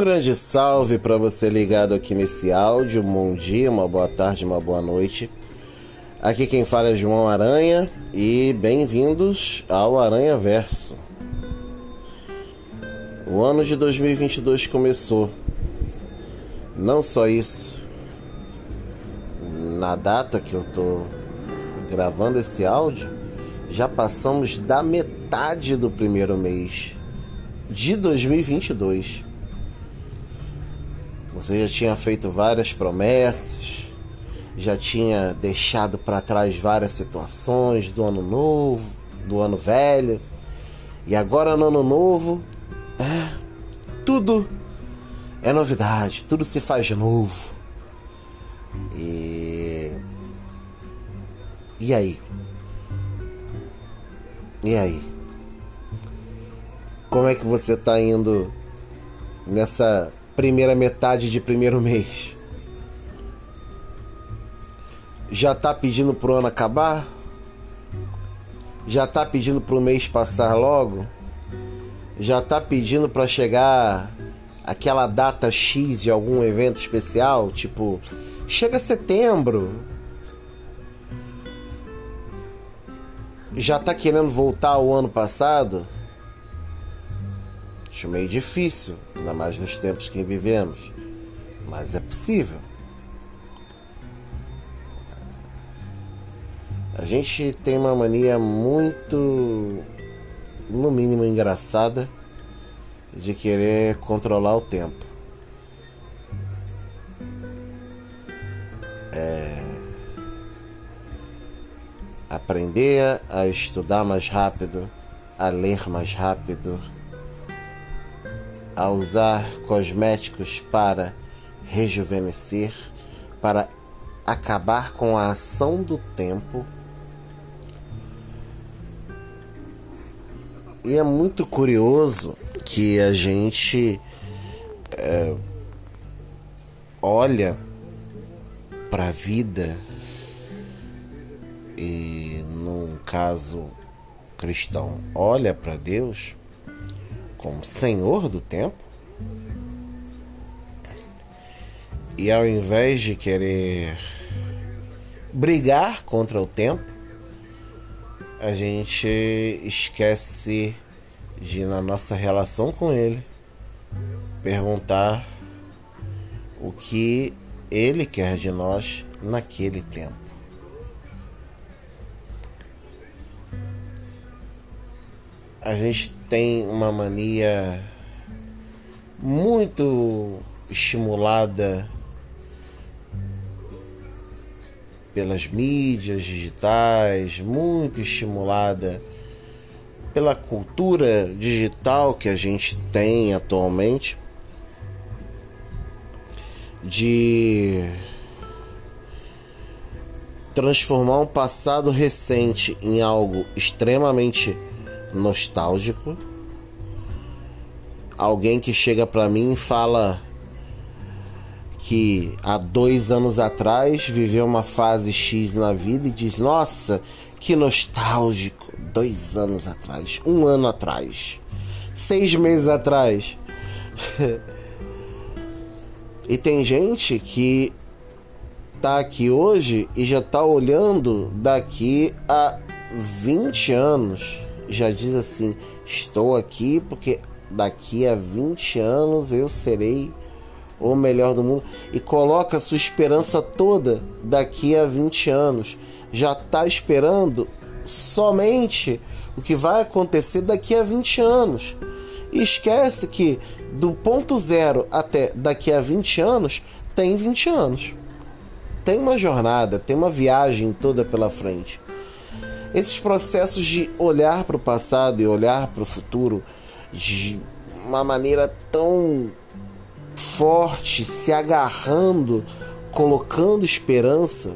grande salve para você ligado aqui nesse áudio. Um bom dia, uma boa tarde, uma boa noite. Aqui quem fala é João Aranha e bem-vindos ao Aranha Verso. O ano de 2022 começou. Não só isso. Na data que eu tô gravando esse áudio, já passamos da metade do primeiro mês de 2022. Você já tinha feito várias promessas, já tinha deixado para trás várias situações do ano novo, do ano velho, e agora no ano novo, é, tudo é novidade, tudo se faz novo. E e aí? E aí? Como é que você tá indo nessa primeira metade de primeiro mês? Já tá pedindo pro ano acabar? Já tá pedindo pro mês passar logo? Já tá pedindo para chegar aquela data X de algum evento especial? Tipo, chega setembro, já tá querendo voltar ao ano passado? Acho meio difícil, ainda mais nos tempos que vivemos. Mas é possível. A gente tem uma mania muito, no mínimo, engraçada de querer controlar o tempo. É aprender a estudar mais rápido, a ler mais rápido, a usar cosméticos para rejuvenescer, para acabar com a ação do tempo. E é muito curioso que a gente é, olha para a vida e num caso cristão olha para Deus como Senhor do tempo e ao invés de querer brigar contra o tempo, a gente esquece de na nossa relação com ele perguntar o que ele quer de nós naquele tempo. A gente tem uma mania muito estimulada pelas mídias digitais, muito estimulada pela cultura digital que a gente tem atualmente de transformar um passado recente em algo extremamente nostálgico. Alguém que chega para mim e fala que há dois anos atrás viveu uma fase X na vida e diz: Nossa, que nostálgico! Dois anos atrás, um ano atrás, seis meses atrás. e tem gente que tá aqui hoje e já tá olhando daqui a 20 anos já diz assim: Estou aqui porque daqui a 20 anos eu serei o melhor do mundo. E coloca sua esperança toda daqui a 20 anos. Já está esperando somente o que vai acontecer daqui a 20 anos. E esquece que do ponto zero até daqui a 20 anos tem 20 anos. Tem uma jornada, tem uma viagem toda pela frente. Esses processos de olhar para o passado e olhar para o futuro de uma maneira tão forte, se agarrando, colocando esperança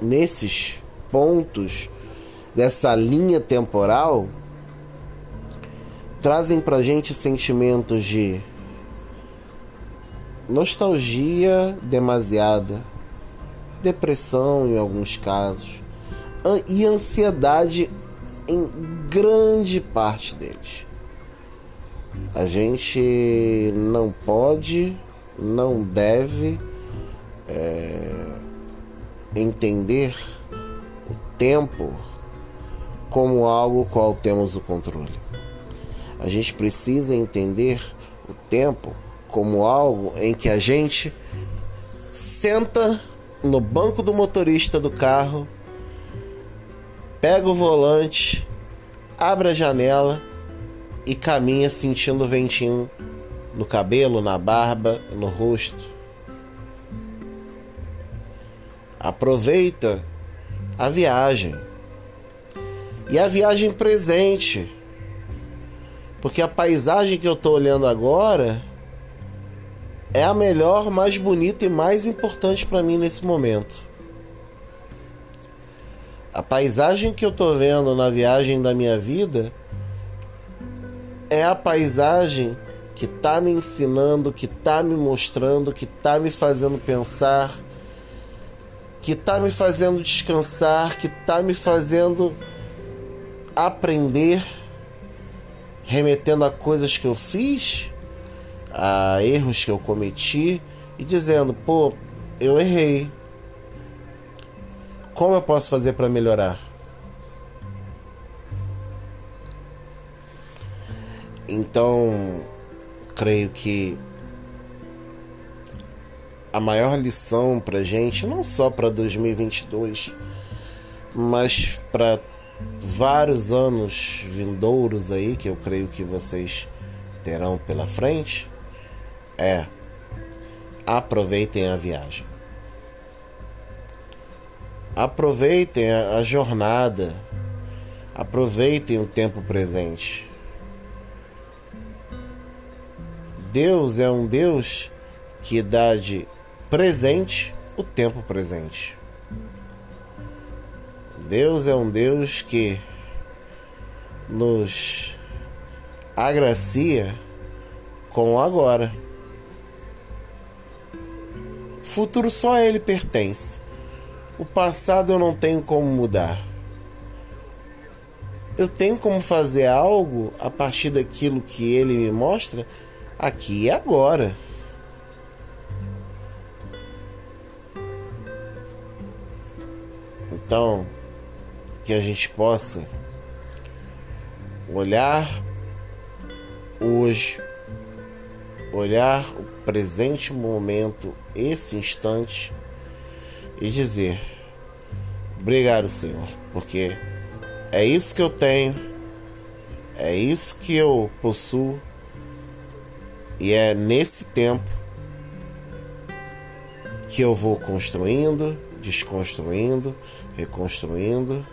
nesses pontos dessa linha temporal, trazem para gente sentimentos de nostalgia demasiada, depressão em alguns casos, e ansiedade em grande parte deles. A gente não pode, não deve é, entender o tempo como algo qual temos o controle. A gente precisa entender o tempo como algo em que a gente senta no banco do motorista do carro, pega o volante, abre a janela e caminha sentindo o ventinho no cabelo, na barba, no rosto. Aproveita a viagem. E a viagem presente. Porque a paisagem que eu estou olhando agora é a melhor, mais bonita e mais importante para mim nesse momento. A paisagem que eu estou vendo na viagem da minha vida é a paisagem que está me ensinando, que está me mostrando, que está me fazendo pensar, que está me fazendo descansar, que está me fazendo aprender, remetendo a coisas que eu fiz, a erros que eu cometi e dizendo: pô, eu errei. Como eu posso fazer para melhorar? Então, creio que a maior lição para gente, não só para 2022, mas para vários anos vindouros aí, que eu creio que vocês terão pela frente, é aproveitem a viagem. Aproveitem a jornada. Aproveitem o tempo presente. Deus é um Deus que dá de presente o tempo presente. Deus é um Deus que nos agracia com o agora. Futuro só a ele pertence. O passado eu não tenho como mudar. Eu tenho como fazer algo a partir daquilo que ele me mostra aqui e agora. Então, que a gente possa olhar hoje, olhar o presente momento, esse instante e dizer: Obrigado, Senhor, porque é isso que eu tenho, é isso que eu possuo e é nesse tempo que eu vou construindo, desconstruindo, reconstruindo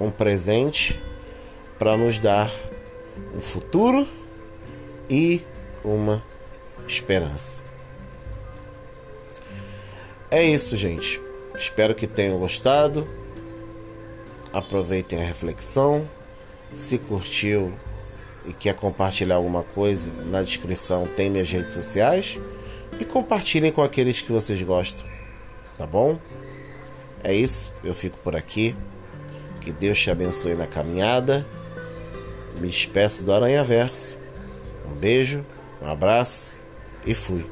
um presente para nos dar um futuro e uma esperança. É isso, gente. Espero que tenham gostado. Aproveitem a reflexão. Se curtiu, e quer compartilhar alguma coisa, na descrição tem minhas redes sociais e compartilhem com aqueles que vocês gostam, tá bom? É isso, eu fico por aqui. Que Deus te abençoe na caminhada. Me despeço do Aranha Verso. Um beijo, um abraço e fui.